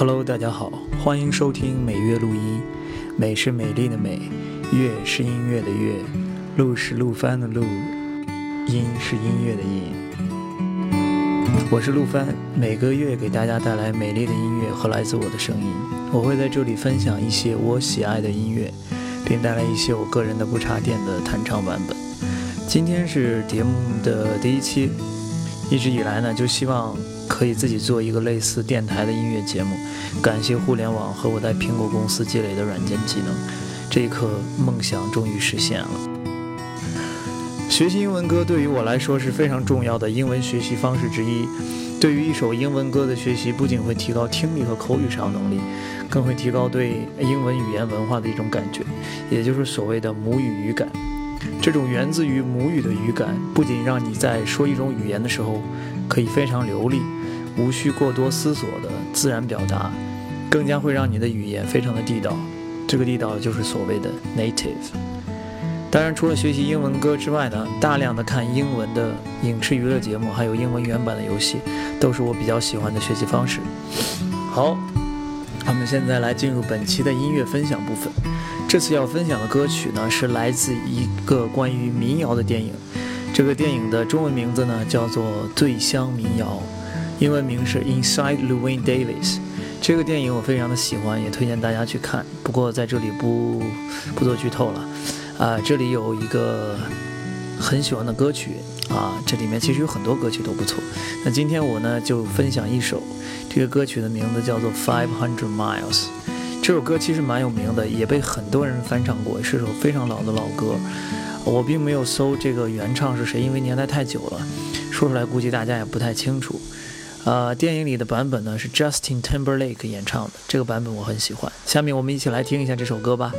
Hello，大家好，欢迎收听每月录音。美是美丽的美，乐是音乐的乐，路是路帆的路，音是音乐的音。我是陆帆，每个月给大家带来美丽的音乐和来自我的声音。我会在这里分享一些我喜爱的音乐，并带来一些我个人的不插电的弹唱版本。今天是节目的第一期，一直以来呢，就希望可以自己做一个类似电台的音乐节目。感谢互联网和我在苹果公司积累的软件技能，这一刻梦想终于实现了。学习英文歌对于我来说是非常重要的英文学习方式之一。对于一首英文歌的学习，不仅会提高听力和口语上能力，更会提高对英文语言文化的一种感觉，也就是所谓的母语语感。这种源自于母语的语感，不仅让你在说一种语言的时候可以非常流利，无需过多思索的自然表达，更加会让你的语言非常的地道。这个地道就是所谓的 native。当然，除了学习英文歌之外呢，大量的看英文的影视娱乐节目，还有英文原版的游戏，都是我比较喜欢的学习方式。好，我们现在来进入本期的音乐分享部分。这次要分享的歌曲呢，是来自一个关于民谣的电影。这个电影的中文名字呢，叫做《醉乡民谣》，英文名是《Inside Llewyn Davis》。这个电影我非常的喜欢，也推荐大家去看。不过在这里不不做剧透了。啊，这里有一个很喜欢的歌曲啊，这里面其实有很多歌曲都不错。那今天我呢就分享一首，这个歌曲的名字叫做《Five Hundred Miles》。这首歌其实蛮有名的，也被很多人翻唱过，是首非常老的老歌。我并没有搜这个原唱是谁，因为年代太久了，说出来估计大家也不太清楚。呃，电影里的版本呢是 Justin Timberlake 演唱的，这个版本我很喜欢。下面我们一起来听一下这首歌吧。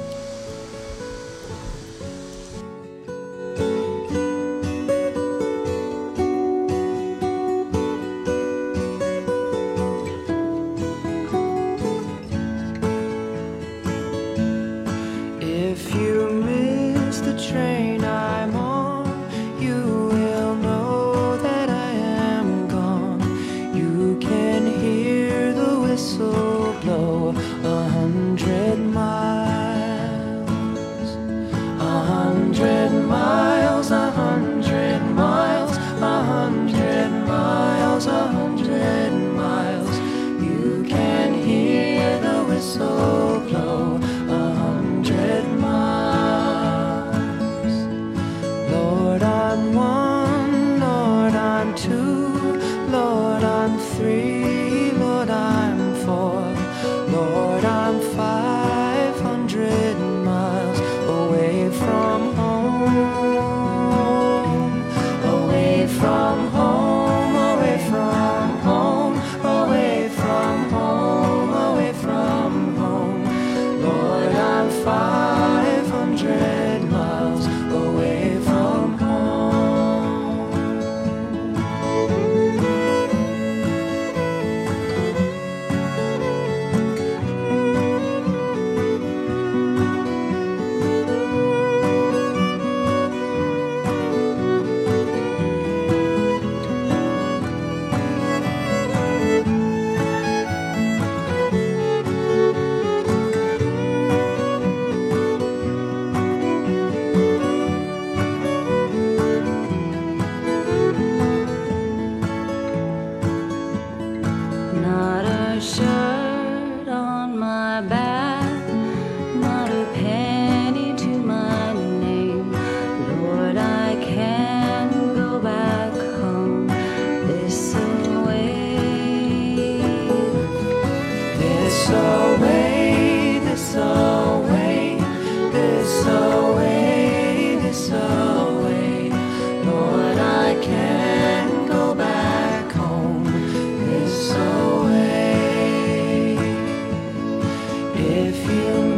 if you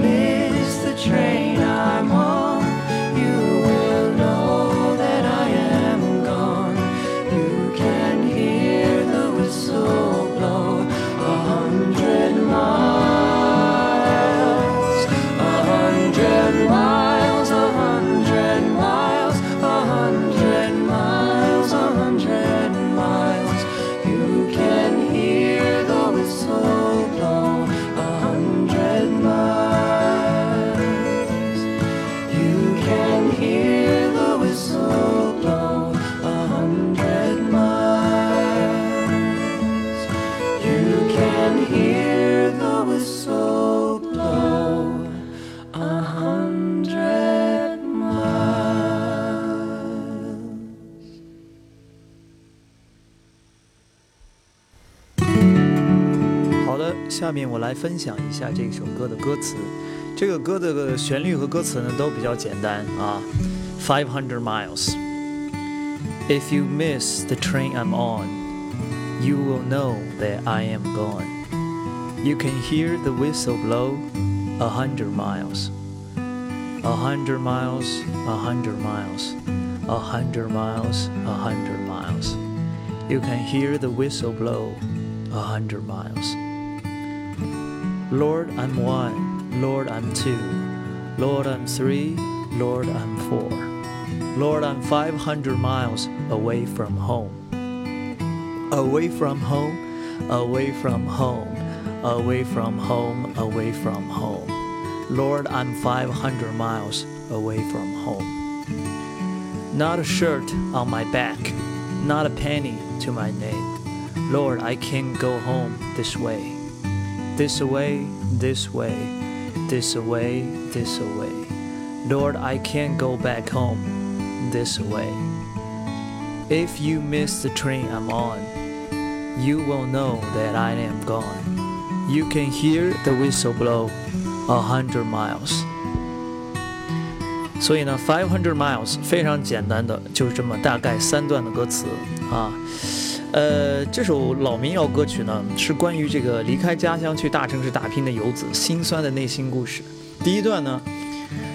下面我来分享一下这首歌的歌词。这个歌的旋律和歌词呢都比较简单啊。Five hundred miles. If you miss the train I'm on, you will know that I am gone. You can hear the whistle blow a hundred miles. A hundred miles, a hundred miles, a hundred miles, a hundred miles. You can hear the whistle blow a hundred miles. Lord, I'm one. Lord, I'm two. Lord, I'm three. Lord, I'm four. Lord, I'm 500 miles away from home. Away from home, away from home, away from home, away from home. Lord, I'm 500 miles away from home. Not a shirt on my back, not a penny to my name. Lord, I can't go home this way. This away, this way, this away, this away. Lord, I can't go back home this way. If you miss the train I'm on, you will know that I am gone. You can hear the whistle blow a hundred miles. 所以呢，five hundred miles 非常简单的，就是这么大概三段的歌词啊。 呃，这首老民谣歌曲呢，是关于这个离开家乡去大城市打拼的游子心酸的内心故事。第一段呢，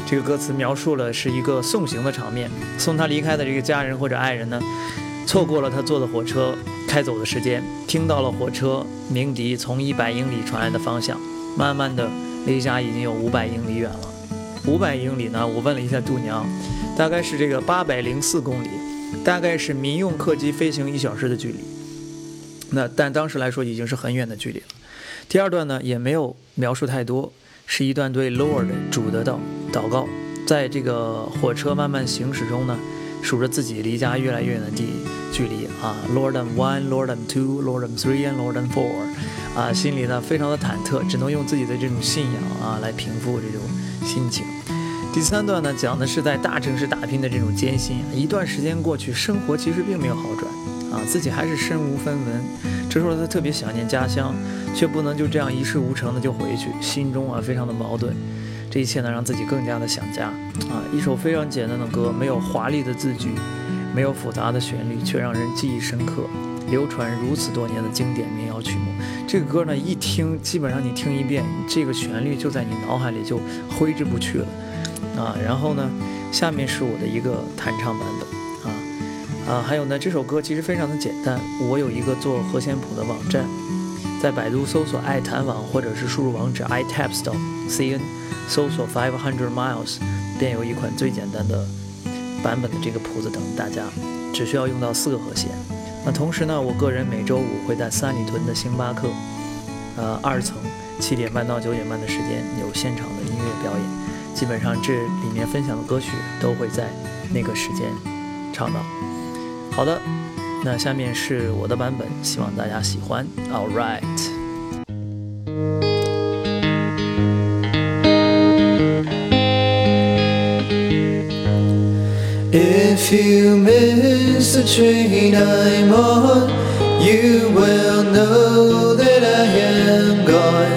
这个歌词描述了是一个送行的场面，送他离开的这个家人或者爱人呢，错过了他坐的火车开走的时间，听到了火车鸣笛从一百英里传来的方向，慢慢的离家已经有五百英里远了。五百英里呢？我问了一下度娘，大概是这个八百零四公里，大概是民用客机飞行一小时的距离。那但当时来说已经是很远的距离了。第二段呢也没有描述太多，是一段对 Lord 主的祷祷告。在这个火车慢慢行驶中呢，数着自己离家越来越远的地距离啊，Lord I'm one, Lord I'm two, Lord I'm three, and Lord I'm four，啊，心里呢非常的忐忑，只能用自己的这种信仰啊来平复这种心情。第三段呢，讲的是在大城市打拼的这种艰辛。一段时间过去，生活其实并没有好转，啊，自己还是身无分文。这时候他特别想念家乡，却不能就这样一事无成的就回去，心中啊非常的矛盾。这一切呢，让自己更加的想家。啊，一首非常简单的歌，没有华丽的字句，没有复杂的旋律，却让人记忆深刻，流传如此多年的经典民谣曲目。这个歌呢，一听，基本上你听一遍，这个旋律就在你脑海里就挥之不去了。啊，然后呢，下面是我的一个弹唱版本，啊啊，还有呢，这首歌其实非常的简单，我有一个做和弦谱的网站，在百度搜索爱弹网，或者是输入网址 itaps.cn，搜索 five hundred miles，便有一款最简单的版本的这个谱子等大家，只需要用到四个和弦。那同时呢，我个人每周五会在三里屯的星巴克，呃，二层七点半到九点半的时间有现场的音乐表演。基本上这里面分享的歌曲都会在那个时间唱到。好的，那下面是我的版本，希望大家喜欢。All right。If you miss the train I'm on, you will know that I am gone.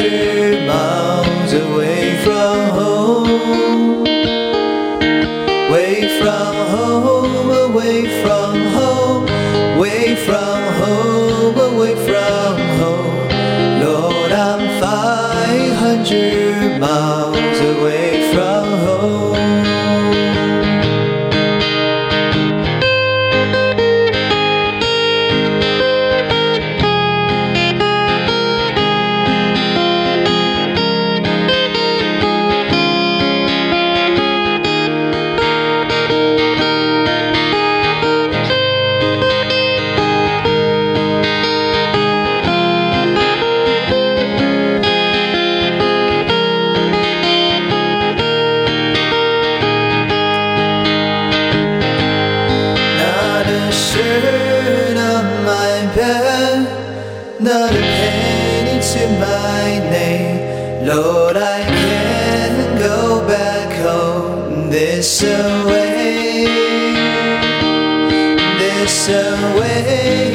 Hundred miles away from home, away from home, away from home, away from home, away from home. Lord, I'm five hundred miles This away,